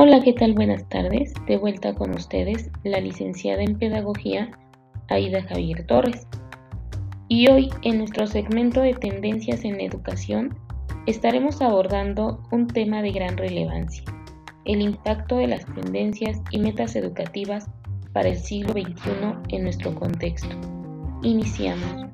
Hola, ¿qué tal? Buenas tardes. De vuelta con ustedes, la licenciada en Pedagogía, Aida Javier Torres. Y hoy, en nuestro segmento de Tendencias en Educación, estaremos abordando un tema de gran relevancia, el impacto de las tendencias y metas educativas para el siglo XXI en nuestro contexto. Iniciamos.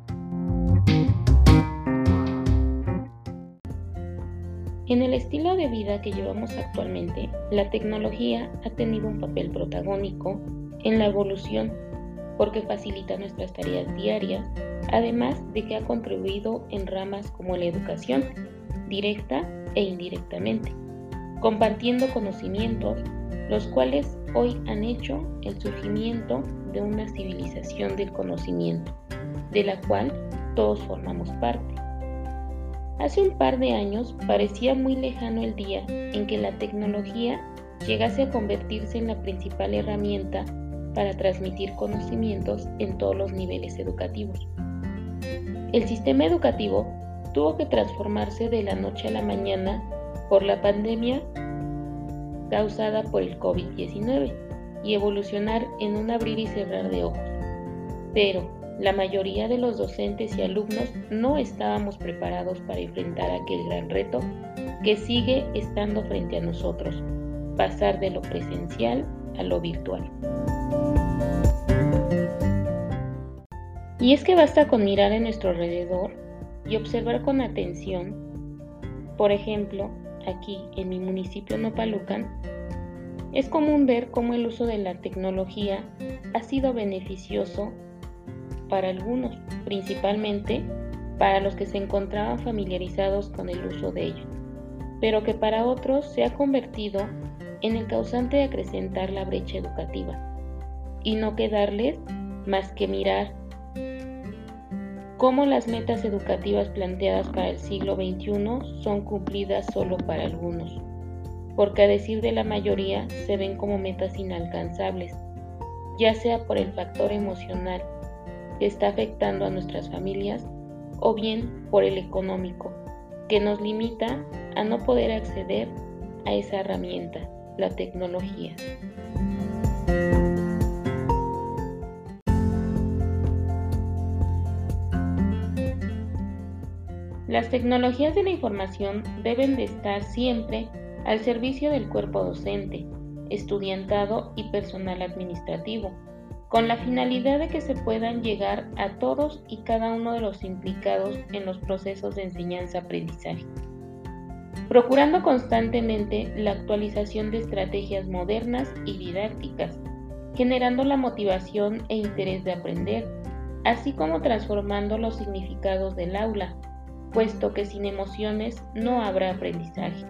En el estilo de vida que llevamos actualmente, la tecnología ha tenido un papel protagónico en la evolución porque facilita nuestras tareas diarias, además de que ha contribuido en ramas como la educación, directa e indirectamente, compartiendo conocimientos, los cuales hoy han hecho el surgimiento de una civilización del conocimiento, de la cual todos formamos parte. Hace un par de años parecía muy lejano el día en que la tecnología llegase a convertirse en la principal herramienta para transmitir conocimientos en todos los niveles educativos. El sistema educativo tuvo que transformarse de la noche a la mañana por la pandemia causada por el COVID-19 y evolucionar en un abrir y cerrar de ojos. Pero la mayoría de los docentes y alumnos no estábamos preparados para enfrentar aquel gran reto que sigue estando frente a nosotros, pasar de lo presencial a lo virtual. Y es que basta con mirar a nuestro alrededor y observar con atención, por ejemplo, aquí en mi municipio Nopalucan, es común ver cómo el uso de la tecnología ha sido beneficioso para algunos, principalmente para los que se encontraban familiarizados con el uso de ello, pero que para otros se ha convertido en el causante de acrecentar la brecha educativa y no quedarles más que mirar cómo las metas educativas planteadas para el siglo XXI son cumplidas solo para algunos, porque a decir de la mayoría se ven como metas inalcanzables, ya sea por el factor emocional que está afectando a nuestras familias o bien por el económico, que nos limita a no poder acceder a esa herramienta, la tecnología. Las tecnologías de la información deben de estar siempre al servicio del cuerpo docente, estudiantado y personal administrativo, con la finalidad de que se puedan llegar a todos y cada uno de los implicados en los procesos de enseñanza-aprendizaje, procurando constantemente la actualización de estrategias modernas y didácticas, generando la motivación e interés de aprender, así como transformando los significados del aula, puesto que sin emociones no habrá aprendizaje.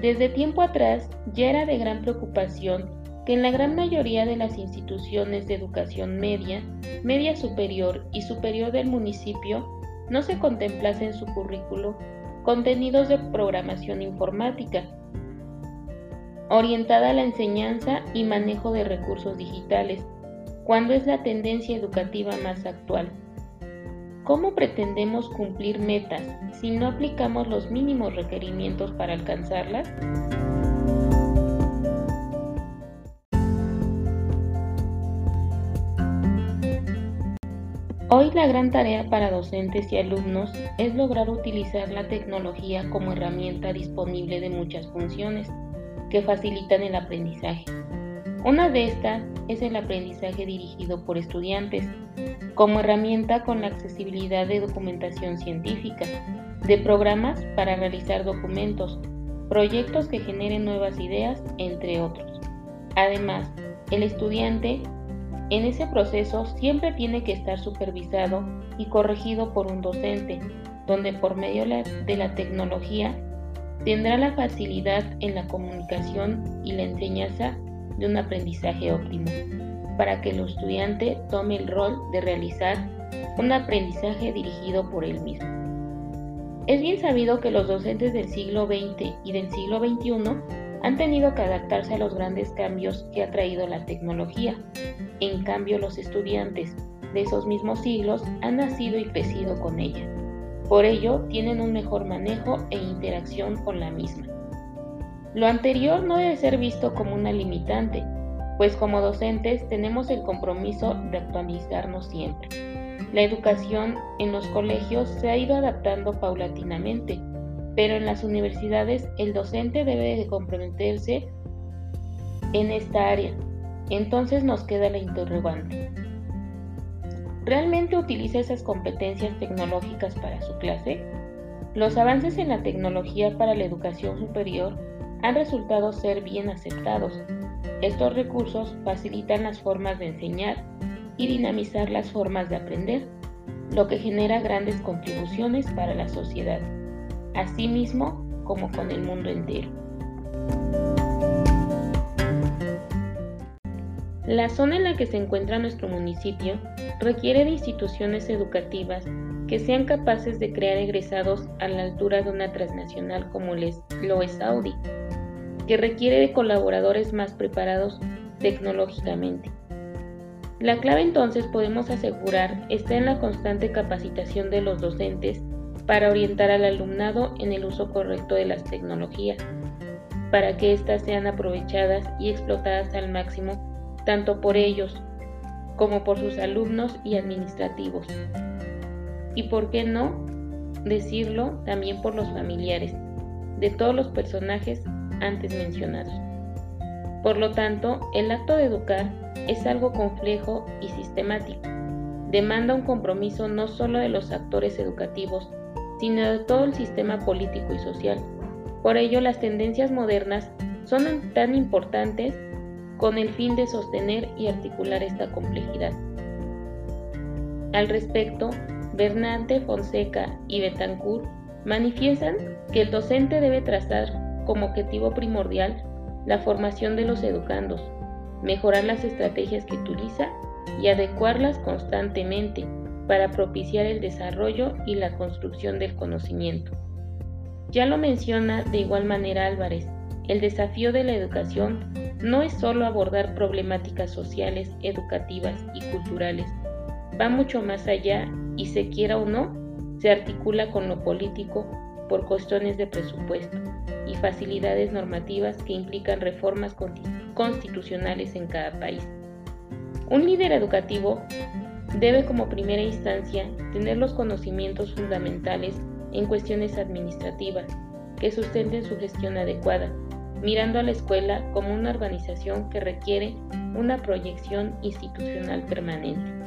Desde tiempo atrás ya era de gran preocupación que en la gran mayoría de las instituciones de educación media, media superior y superior del municipio no se contemplase en su currículo contenidos de programación informática, orientada a la enseñanza y manejo de recursos digitales, cuando es la tendencia educativa más actual. ¿Cómo pretendemos cumplir metas si no aplicamos los mínimos requerimientos para alcanzarlas? Hoy la gran tarea para docentes y alumnos es lograr utilizar la tecnología como herramienta disponible de muchas funciones que facilitan el aprendizaje. Una de estas es el aprendizaje dirigido por estudiantes, como herramienta con la accesibilidad de documentación científica, de programas para realizar documentos, proyectos que generen nuevas ideas, entre otros. Además, el estudiante en ese proceso siempre tiene que estar supervisado y corregido por un docente, donde por medio de la tecnología tendrá la facilidad en la comunicación y la enseñanza de un aprendizaje óptimo, para que el estudiante tome el rol de realizar un aprendizaje dirigido por él mismo. Es bien sabido que los docentes del siglo XX y del siglo XXI han tenido que adaptarse a los grandes cambios que ha traído la tecnología. En cambio, los estudiantes de esos mismos siglos han nacido y crecido con ella. Por ello, tienen un mejor manejo e interacción con la misma. Lo anterior no debe ser visto como una limitante, pues como docentes tenemos el compromiso de actualizarnos siempre. La educación en los colegios se ha ido adaptando paulatinamente, pero en las universidades el docente debe de comprometerse en esta área. Entonces nos queda la interrogante. ¿Realmente utiliza esas competencias tecnológicas para su clase? Los avances en la tecnología para la educación superior han resultado ser bien aceptados. Estos recursos facilitan las formas de enseñar y dinamizar las formas de aprender, lo que genera grandes contribuciones para la sociedad, así mismo como con el mundo entero. La zona en la que se encuentra nuestro municipio requiere de instituciones educativas que sean capaces de crear egresados a la altura de una transnacional como lo es Audi, que requiere de colaboradores más preparados tecnológicamente. La clave entonces podemos asegurar está en la constante capacitación de los docentes para orientar al alumnado en el uso correcto de las tecnologías, para que éstas sean aprovechadas y explotadas al máximo tanto por ellos como por sus alumnos y administrativos. Y por qué no decirlo también por los familiares de todos los personajes antes mencionados. Por lo tanto, el acto de educar es algo complejo y sistemático. Demanda un compromiso no solo de los actores educativos, sino de todo el sistema político y social. Por ello, las tendencias modernas son tan importantes con el fin de sostener y articular esta complejidad. Al respecto, Bernante, Fonseca y Betancourt manifiestan que el docente debe trazar como objetivo primordial la formación de los educandos, mejorar las estrategias que utiliza y adecuarlas constantemente para propiciar el desarrollo y la construcción del conocimiento. Ya lo menciona de igual manera Álvarez, el desafío de la educación no es solo abordar problemáticas sociales, educativas y culturales, va mucho más allá y se quiera o no, se articula con lo político por cuestiones de presupuesto y facilidades normativas que implican reformas constitucionales en cada país. Un líder educativo debe como primera instancia tener los conocimientos fundamentales en cuestiones administrativas que sustenten su gestión adecuada mirando a la escuela como una organización que requiere una proyección institucional permanente.